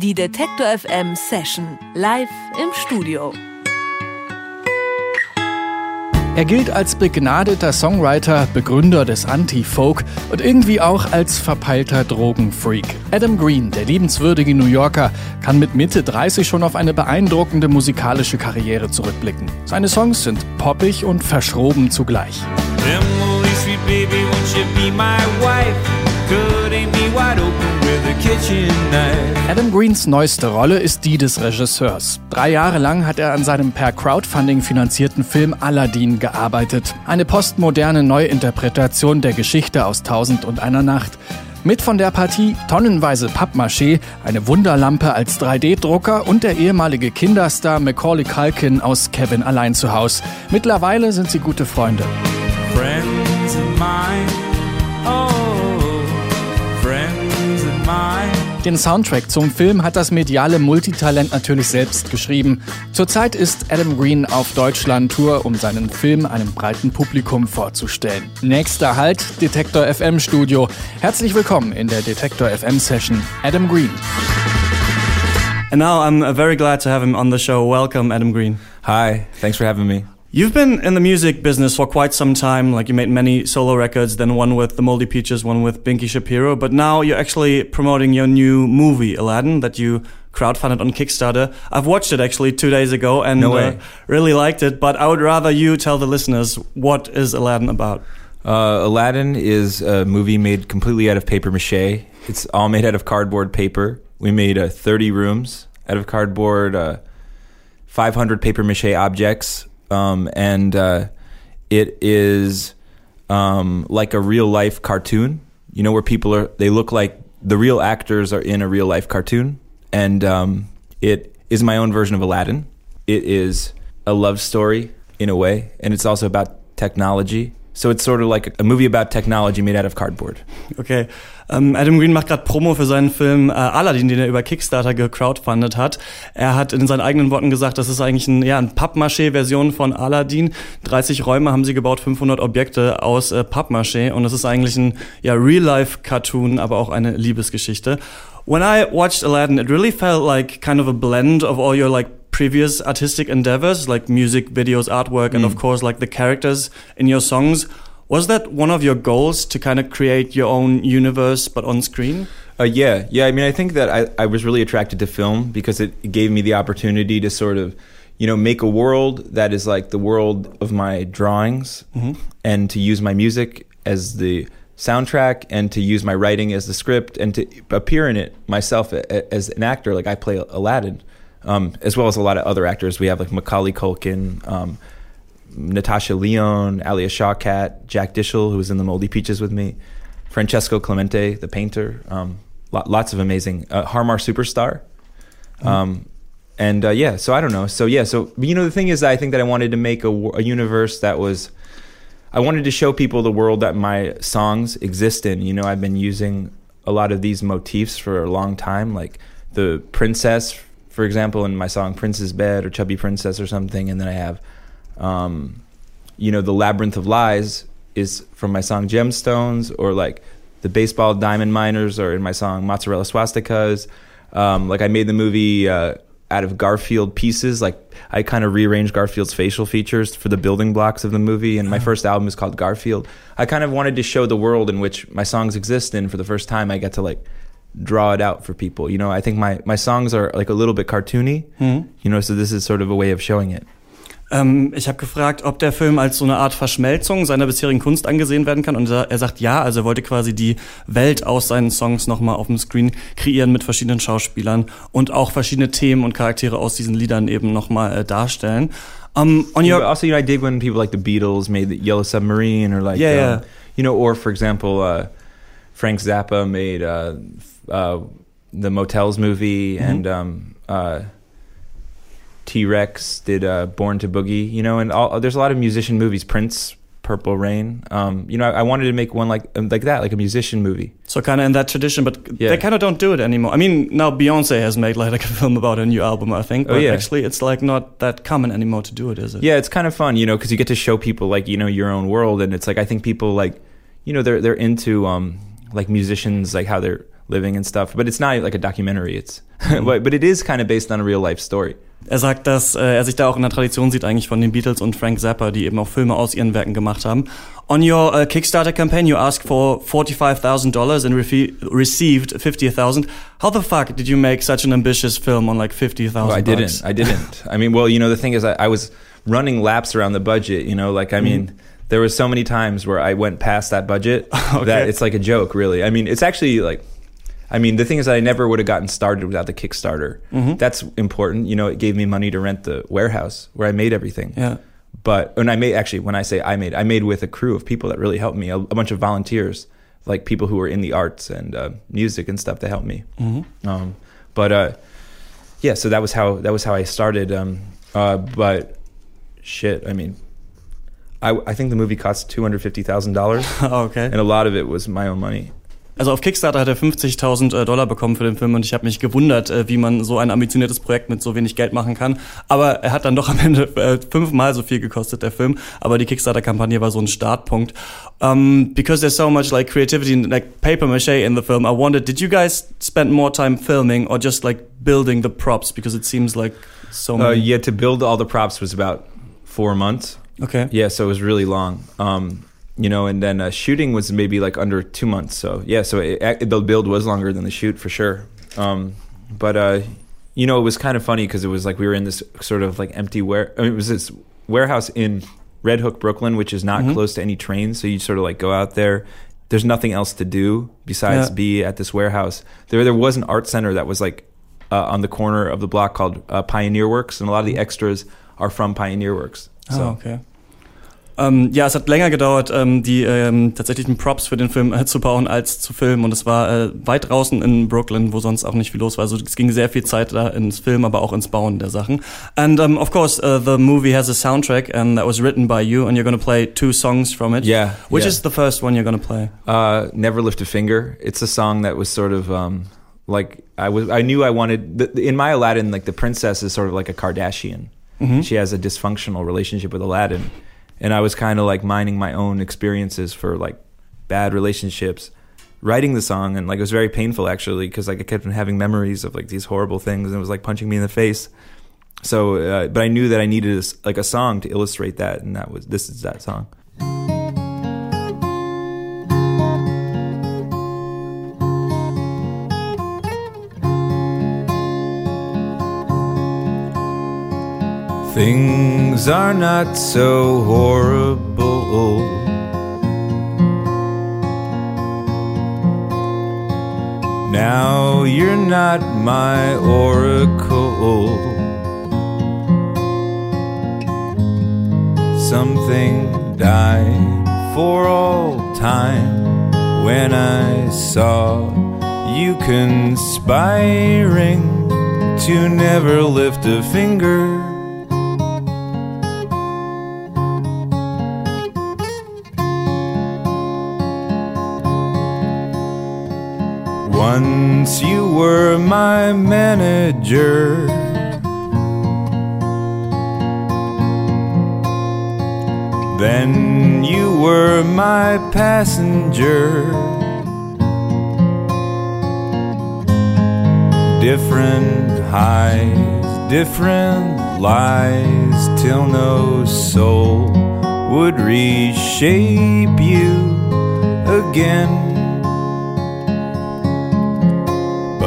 Die Detektor FM Session live im Studio. Er gilt als begnadeter Songwriter, Begründer des Anti-Folk und irgendwie auch als verpeilter Drogenfreak. Adam Green, der liebenswürdige New Yorker, kann mit Mitte 30 schon auf eine beeindruckende musikalische Karriere zurückblicken. Seine Songs sind poppig und verschroben zugleich. Emily, sweet baby, won't you be my wife? Adam Greens neueste Rolle ist die des Regisseurs. Drei Jahre lang hat er an seinem per Crowdfunding finanzierten Film Aladdin gearbeitet. Eine postmoderne Neuinterpretation der Geschichte aus Tausend und einer Nacht. Mit von der Partie tonnenweise Pappmaché, eine Wunderlampe als 3D-Drucker und der ehemalige Kinderstar Macaulay Culkin aus Kevin allein zu Haus. Mittlerweile sind sie gute Freunde. Friends of mine. Oh. Den Soundtrack zum Film hat das mediale Multitalent natürlich selbst geschrieben. Zurzeit ist Adam Green auf Deutschland-Tour, um seinen Film einem breiten Publikum vorzustellen. Nächster Halt, Detektor FM Studio. Herzlich willkommen in der Detektor FM Session. Adam Green. And now I'm very glad to have him on the show. Welcome, Adam Green. Hi, thanks for having me. You've been in the music business for quite some time. Like you made many solo records, then one with the Moldy Peaches, one with Binky Shapiro. But now you're actually promoting your new movie, Aladdin, that you crowdfunded on Kickstarter. I've watched it actually two days ago and no uh, really liked it. But I would rather you tell the listeners what is Aladdin about. Uh, Aladdin is a movie made completely out of paper mache. It's all made out of cardboard paper. We made uh, 30 rooms out of cardboard, uh, 500 paper mache objects um, and uh, it is um, like a real life cartoon. You know, where people are they look like the real actors are in a real life cartoon, and um, it is my own version of Aladdin. It is a love story in a way, and it's also about technology So it's sort of like a movie about technology made out of cardboard. Okay. Um, Adam Green macht gerade Promo für seinen Film äh, Aladdin, den er über Kickstarter gecrowdfundet hat. Er hat in seinen eigenen Worten gesagt, das ist eigentlich ein, ja, ein Pappmaché-Version von Aladdin. 30 Räume haben sie gebaut, 500 Objekte aus äh, Pappmaché und es ist eigentlich ein ja, Real-Life-Cartoon, aber auch eine Liebesgeschichte. When I watched Aladdin, it really felt like kind of a blend of all your like previous artistic endeavors like music, videos, artwork, and mm. of course like the characters in your songs. Was that one of your goals to kind of create your own universe but on screen? Uh, yeah, yeah. I mean, I think that I, I was really attracted to film because it gave me the opportunity to sort of, you know, make a world that is like the world of my drawings mm-hmm. and to use my music as the soundtrack and to use my writing as the script and to appear in it myself as an actor. Like I play Aladdin um, as well as a lot of other actors. We have like Macaulay Culkin, um, Natasha Lyonne, Alia Shawkat, Jack Dishel, who was in the Moldy Peaches with me, Francesco Clemente, the painter. Um, lots of amazing uh, Har Mar Superstar. Mm. and uh, yeah, so I don't know. So yeah, so you know the thing is, I think that I wanted to make a, a universe that was. I wanted to show people the world that my songs exist in. You know, I've been using a lot of these motifs for a long time, like the princess for example, in my song "Prince's Bed" or "Chubby Princess" or something, and then I have, um, you know, the labyrinth of lies is from my song "Gemstones" or like the baseball diamond miners or in my song "Mozzarella Swastikas." Um, like I made the movie uh, out of Garfield pieces. Like I kind of rearranged Garfield's facial features for the building blocks of the movie. And my uh-huh. first album is called Garfield. I kind of wanted to show the world in which my songs exist in. For the first time, I get to like draw it out for people. You know, I think my, my songs are like a little bit cartoony, mhm. you know, so this is sort of a way of showing it. Ähm, ich habe gefragt, ob der Film als so eine Art Verschmelzung seiner bisherigen Kunst angesehen werden kann. Und er sagt ja, also er wollte quasi die Welt aus seinen Songs nochmal auf dem Screen kreieren mit verschiedenen Schauspielern und auch verschiedene Themen und Charaktere aus diesen Liedern eben nochmal äh, darstellen. Um, on your also, you know, I dig when people like the Beatles made the Yellow Submarine or like, yeah, um, yeah. you know, or for example, uh, Frank Zappa made uh, uh, the Motels movie, mm-hmm. and um, uh, T Rex did uh, Born to Boogie. You know, and all, there's a lot of musician movies. Prince, Purple Rain. Um, you know, I, I, wanted to make one like um, like that, like a musician movie. So kind of in that tradition, but yeah. they kind of don't do it anymore. I mean, now Beyonce has made like, like a film about a new album, I think. Oh, but oh, yeah. actually, it's like not that common anymore to do it, is it? Yeah, it's kind of fun, you know, because you get to show people like you know your own world, and it's like I think people like you know they're they're into um like musicians like how they're living and stuff. But it's not like a documentary. It's but, but it is kind of based on a real life story. Er sagt, dass äh, er sich da auch in der Tradition sieht eigentlich von den Beatles und Frank Zappa, die eben auch Filme aus ihren Werken gemacht haben. On your uh, Kickstarter campaign, you asked for $45,000 and re received 50,000. How the fuck did you make such an ambitious film on like 50,000 well, I didn't. I didn't. I mean, well, you know, the thing is, I, I was running laps around the budget, you know, like, I mean, mm. there was so many times where I went past that budget okay. that it's like a joke, really. I mean, it's actually like, I mean, the thing is that I never would have gotten started without the Kickstarter. Mm-hmm. That's important. You know, it gave me money to rent the warehouse where I made everything. Yeah. But and I made, actually, when I say I made, I made with a crew of people that really helped me, a, a bunch of volunteers, like people who were in the arts and uh, music and stuff to help me. Mm-hmm. Um, but uh, yeah, so that was how that was how I started. Um, uh, but shit, I mean, I, I think the movie cost two hundred fifty thousand dollars. okay, and a lot of it was my own money. Also auf Kickstarter hat er 50.000 äh, Dollar bekommen für den Film und ich habe mich gewundert, äh, wie man so ein ambitioniertes Projekt mit so wenig Geld machen kann. Aber er hat dann doch am Ende äh, fünfmal so viel gekostet, der Film. Aber die Kickstarter-Kampagne war so ein Startpunkt. Um, because there's so much like creativity and like paper mache in the film, I wondered, did you guys spend more time filming or just like building the props? Because it seems like so uh, many. Uh, yeah, to build all the props was about four months. Okay. Yeah, so it was really long. Um, you know, and then uh, shooting was maybe like under two months. So yeah, so it, it, the build was longer than the shoot for sure. Um, but uh, you know, it was kind of funny because it was like we were in this sort of like empty ware. I mean, it was this warehouse in Red Hook, Brooklyn, which is not mm-hmm. close to any trains. So you sort of like go out there. There's nothing else to do besides yeah. be at this warehouse. There, there was an art center that was like uh, on the corner of the block called uh, Pioneer Works, and a lot of the extras are from Pioneer Works. So. Oh, okay. Ähm, ja, es hat länger gedauert, ähm, die ähm, tatsächlichen Props für den Film äh, zu bauen, als zu filmen. Und es war äh, weit draußen in Brooklyn, wo sonst auch nicht viel los war. Also es ging sehr viel Zeit da ins Film, aber auch ins Bauen der Sachen. And um, of course, uh, the movie has a soundtrack, and that was written by you, and you're going to play two songs from it. Yeah. Which yeah. is the first one you're going to play? Uh, Never Lift a Finger. It's a song that was sort of um, like I was. I knew I wanted the, in my Aladdin. Like the princess is sort of like a Kardashian. Mm -hmm. She has a dysfunctional relationship with Aladdin and I was kind of like mining my own experiences for like bad relationships writing the song and like it was very painful actually because like I kept having memories of like these horrible things and it was like punching me in the face. So uh, but I knew that I needed a, like a song to illustrate that and that was this is that song Things are not so horrible. Now you're not my oracle. Something died for all time when I saw you conspiring to never lift a finger Once you were my manager. Then you were my passenger. Different highs, different lies, till no soul would reshape you again.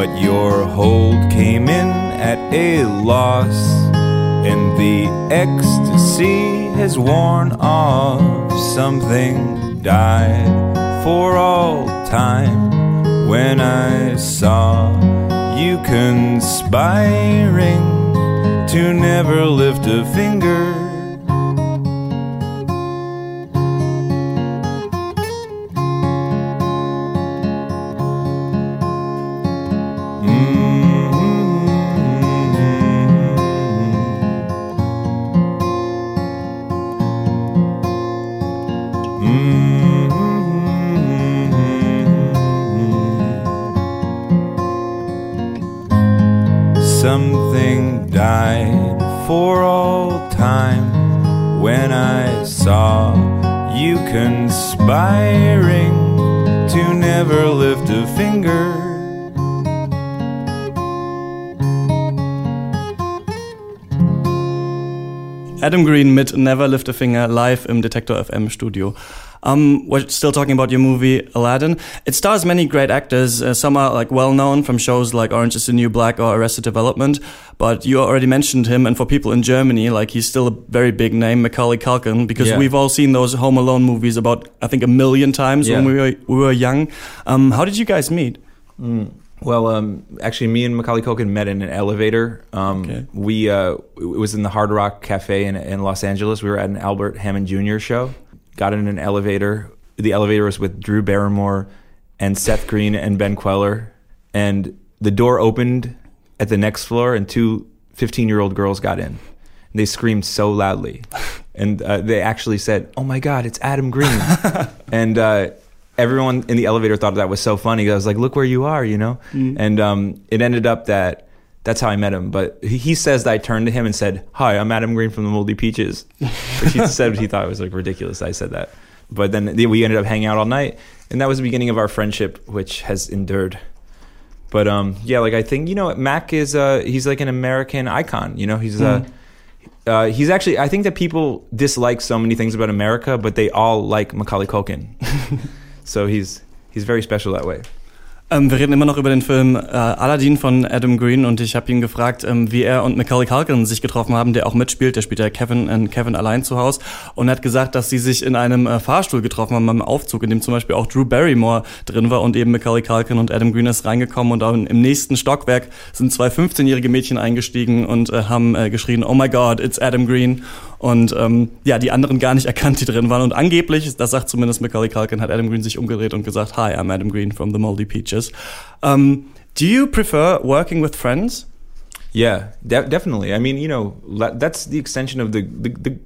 But your hold came in at a loss, and the ecstasy has worn off. Something died for all time when I saw you conspiring to never lift a finger Something died for all time when I saw you conspiring to never lift a finger. Adam Green mit Never Lift a Finger live im Detektor FM Studio. Um, we're still talking about your movie Aladdin. It stars many great actors. Uh, some are like well known from shows like Orange Is the New Black or Arrested Development. But you already mentioned him, and for people in Germany, like he's still a very big name, Macaulay Culkin, because Yeah. we've all seen those Home Alone movies about I think a million times when we were we were young. Um, how did you guys meet? Well, um, actually, me and Macaulay Culkin met in an elevator. Um, Okay. We uh, it was in the Hard Rock Cafe in, in Los Angeles. We were at an Albert Hammond Jr. show. Got in an elevator. The elevator was with Drew Barrymore and Seth Green and Ben Kweller. And the door opened at the next floor, and two 15 year old girls got in. And they screamed so loudly. And uh, they actually said, Oh my God, it's Adam Green. and uh, everyone in the elevator thought that was so funny. I was like, Look where you are, you know? And um, it ended up that that's how I met him. But he, he says that I turned to him and said, Hi, I'm Adam Green from the Moldy Peaches. Which he said he thought it was like ridiculous. I said that. But then we ended up hanging out all night. And that was the beginning of our friendship, which has endured. But um, yeah, like I think you know, Mac is uh, he's like an American icon. You know, he's uh, uh, he's actually I think that people dislike so many things about America, but they all like Macaulay Culkin. so he's he's very special that way. Ähm, wir reden immer noch über den Film äh, Aladdin von Adam Green und ich habe ihn gefragt, ähm, wie er und Macaulay Culkin sich getroffen haben, der auch mitspielt. Der spielt ja Kevin in Kevin allein zu Hause und hat gesagt, dass sie sich in einem äh, Fahrstuhl getroffen haben, beim Aufzug, in dem zum Beispiel auch Drew Barrymore drin war und eben Macaulay Culkin und Adam Green ist reingekommen und dann im nächsten Stockwerk sind zwei 15-jährige Mädchen eingestiegen und äh, haben äh, geschrien, oh my God, it's Adam Green und ähm, ja, die anderen gar nicht erkannt, die drin waren und angeblich, das sagt zumindest Macaulay Culkin, hat Adam Green sich umgedreht und gesagt, hi, I'm Adam Green from the Moldy Peaches. Um, do you prefer working with friends? Yeah, de- definitely. I mean, you know, that's the extension of the, the the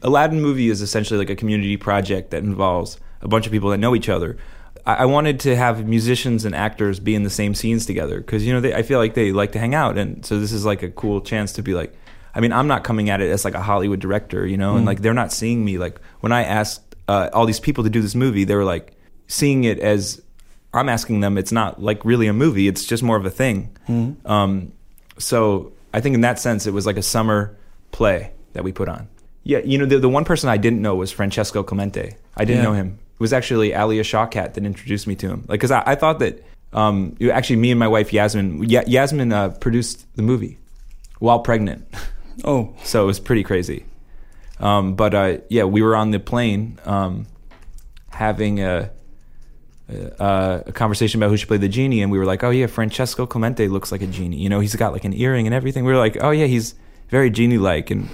Aladdin movie is essentially like a community project that involves a bunch of people that know each other. I, wanted to have musicians and actors be in the same scenes together because you know they, I feel like they like to hang out, and so this is like a cool chance to be like. I mean, I'm not coming at it as like a Hollywood director, you know, and like they're not seeing me like when I asked uh, all these people to do this movie, they were like seeing it as I'm asking them. It's not like really a movie; it's just more of a thing. Um, so I think in that sense, it was like a summer play that we put on. Yeah, you know, the, the one person I didn't know was Francesco Clemente. I didn't Yeah. know him. It was actually Alia Shawkat that introduced me to him. Like, because I, I thought that um, actually me and my wife Yasmin, Ya Yasmin uh, produced the movie while pregnant. Oh, So it was pretty crazy. Um, but uh, yeah, we were on the plane um, having a, a, a conversation about who should play the genie, and we were like, "Oh yeah, Francesco Clemente looks like a genie. You know, he's got like an earring and everything." We were like, "Oh yeah, he's very genie-like." And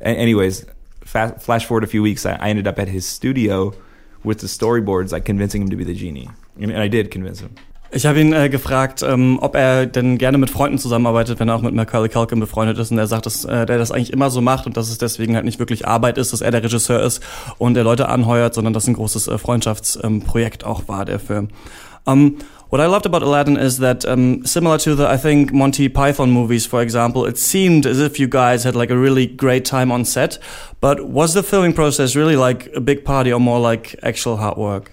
anyways, flash forward a few weeks, I, I ended up at his studio with the storyboards, like convincing him to be the genie, and, and I did convince him. Ich habe ihn äh, gefragt, ähm, ob er denn gerne mit Freunden zusammenarbeitet, wenn er auch mit Macaulay Culkin befreundet ist. Und er sagt, dass äh, der das eigentlich immer so macht und dass es deswegen halt nicht wirklich Arbeit ist, dass er der Regisseur ist und der Leute anheuert, sondern dass ein großes äh, Freundschaftsprojekt auch war, der Film. Um, what I loved about Aladdin is that, um, similar to the, I think, Monty Python movies, for example, it seemed as if you guys had like a really great time on set. But was the filming process really like a big party or more like actual hard work?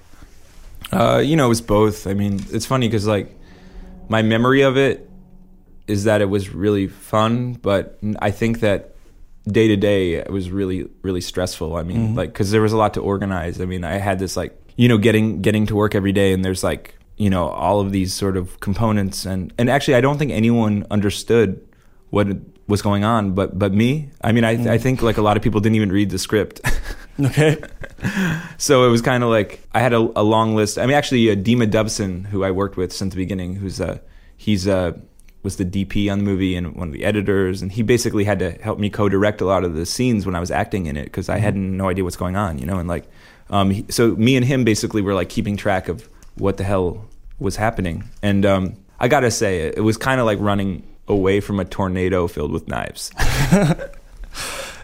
Uh, you know, it was both. I mean, it's funny because like my memory of it is that it was really fun, but I think that day to day it was really really stressful. I mean, like because there was a lot to organize. I mean, I had this like you know getting getting to work every day, and there's like you know all of these sort of components, and and actually I don't think anyone understood what was going on, but but me. I mean, I I think like a lot of people didn't even read the script. Okay. so it was kind of like I had a, a long list. I mean, actually, uh, Dima Dubson, who I worked with since the beginning, who's uh, he's uh, was the DP on the movie and one of the editors, and he basically had to help me co-direct a lot of the scenes when I was acting in it because I had no idea what's going on, you know, and like, um, he, so me and him basically were like keeping track of what the hell was happening, and um, I gotta say, it, it was kind of like running away from a tornado filled with knives.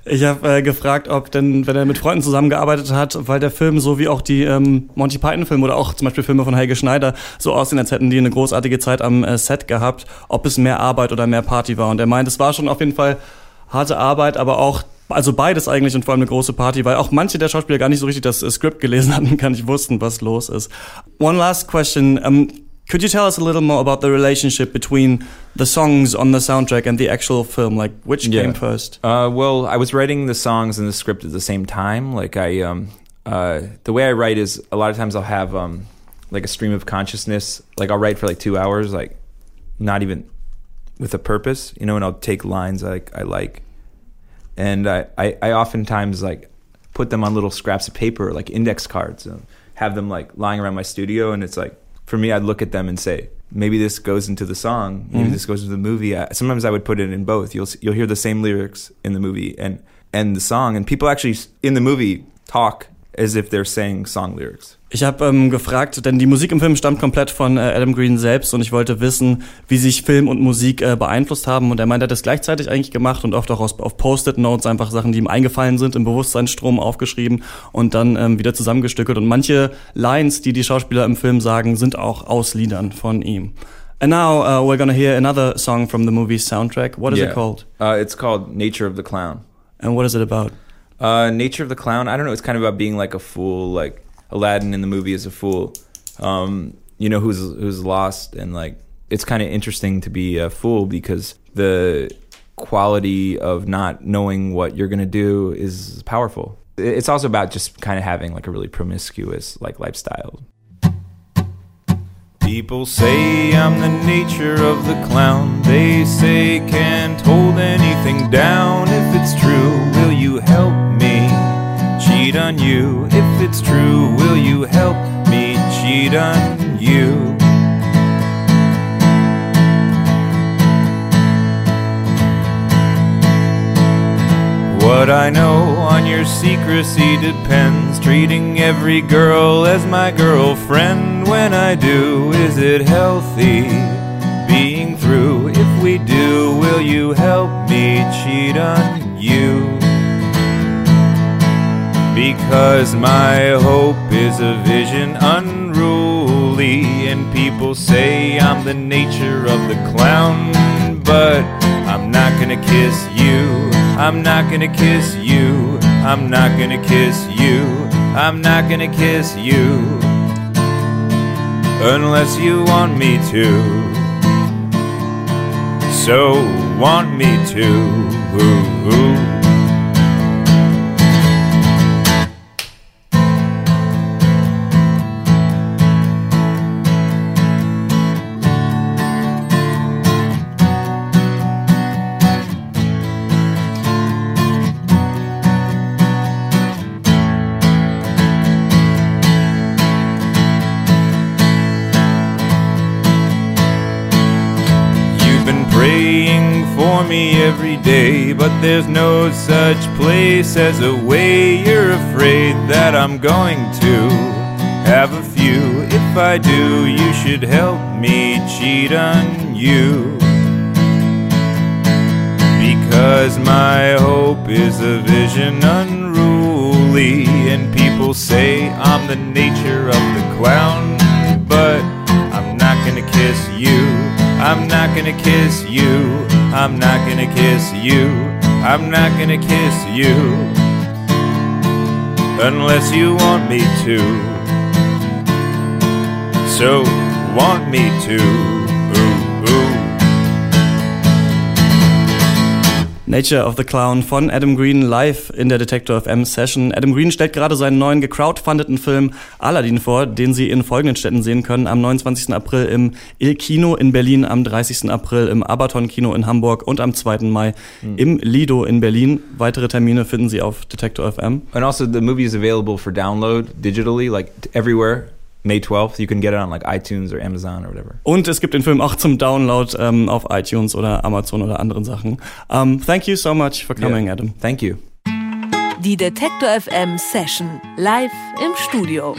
Ich habe äh, gefragt, ob denn, wenn er mit Freunden zusammengearbeitet hat, weil der Film so wie auch die ähm, Monty Python-Filme oder auch zum Beispiel Filme von Helge Schneider so aussehen, als hätten die eine großartige Zeit am äh, Set gehabt, ob es mehr Arbeit oder mehr Party war. Und er meint, es war schon auf jeden Fall harte Arbeit, aber auch also beides eigentlich und vor allem eine große Party, weil auch manche der Schauspieler gar nicht so richtig das äh, Skript gelesen hatten, gar nicht wussten, was los ist. One last question. Um, Could you tell us a little more about the relationship between the songs on the soundtrack and the actual film? Like, which Yeah. came first? Uh, well, I was writing the songs and the script at the same time. Like I, um, uh, the way I write is a lot of times I'll have um, like a stream of consciousness. Like I'll write for like two hours, like not even with a purpose, you know, and I'll take lines like I like, and I, I, I oftentimes like put them on little scraps of paper, like index cards, and have them like lying around my studio. And it's like for me, I'd look at them and say, maybe this goes into the song, maybe Mhm. this goes into the movie. I, sometimes I would put it in both. You'll you'll hear the same lyrics in the movie and and the song, and people actually in the movie talk as if they're saying song lyrics. Ich habe ähm, gefragt, denn die Musik im Film stammt komplett von äh, Adam Green selbst und ich wollte wissen, wie sich Film und Musik äh, beeinflusst haben. Und er meint, er hat das gleichzeitig eigentlich gemacht und oft auch aus, auf Post-it-Notes einfach Sachen, die ihm eingefallen sind, im Bewusstseinsstrom aufgeschrieben und dann ähm, wieder zusammengestückelt. Und manche Lines, die die Schauspieler im Film sagen, sind auch aus Liedern von ihm. And now uh, we're gonna hear another song from the movie's soundtrack. What is it Yeah. called? Uh, it's called Nature of the Clown. And what is it about? Uh, Nature of the Clown. I don't know. It's kind of about being like a fool. Like Aladdin in the movie is a fool. Um, you know who's who's lost, and like it's kind of interesting to be a fool because the quality of not knowing what you're gonna do is powerful. It's also about just kind of having like a really promiscuous like lifestyle. People say I'm the nature of the clown. They say can't hold anything down. If it's true, you help me cheat on you? If it's true, will you help me cheat on you? What I know on your secrecy depends. Treating every girl as my girlfriend. When I do, is it healthy? Being through, if we do, will you help me cheat on you? Because my hope is a vision unruly, and people say I'm the nature of the clown. But I'm not gonna kiss you. I'm not gonna kiss you. I'm not gonna kiss you. I'm not gonna kiss you. Unless you want me to. So want me to. Ooh, ooh. Every day, but there's no such place as a way. You're afraid that I'm going to have a few. If I do, you should help me cheat on you. Because my hope is a vision unruly, and people say I'm the nature of the clown, but I'm not gonna kiss you. I'm not gonna kiss you. I'm not gonna kiss you. I'm not gonna kiss you. Unless you want me to. So, want me to. Nature of the Clown von Adam Green live in der Detector FM Session. Adam Green stellt gerade seinen neuen gecrowdfundeten Film Aladdin vor, den Sie in folgenden Städten sehen können. Am 29. April im Il Kino in Berlin, am 30. April im Abaton Kino in Hamburg und am 2. Mai im Lido in Berlin. Weitere Termine finden Sie auf Detector FM. And also, the movie is available for download digitally, like everywhere. May 12th, you can get it on like iTunes or Amazon or whatever. Und es gibt den Film auch zum Download ähm, auf iTunes oder Amazon oder anderen Sachen. Um, thank you so much for coming, Yeah. Adam. Thank you. Die Detektor FM Session live im Studio.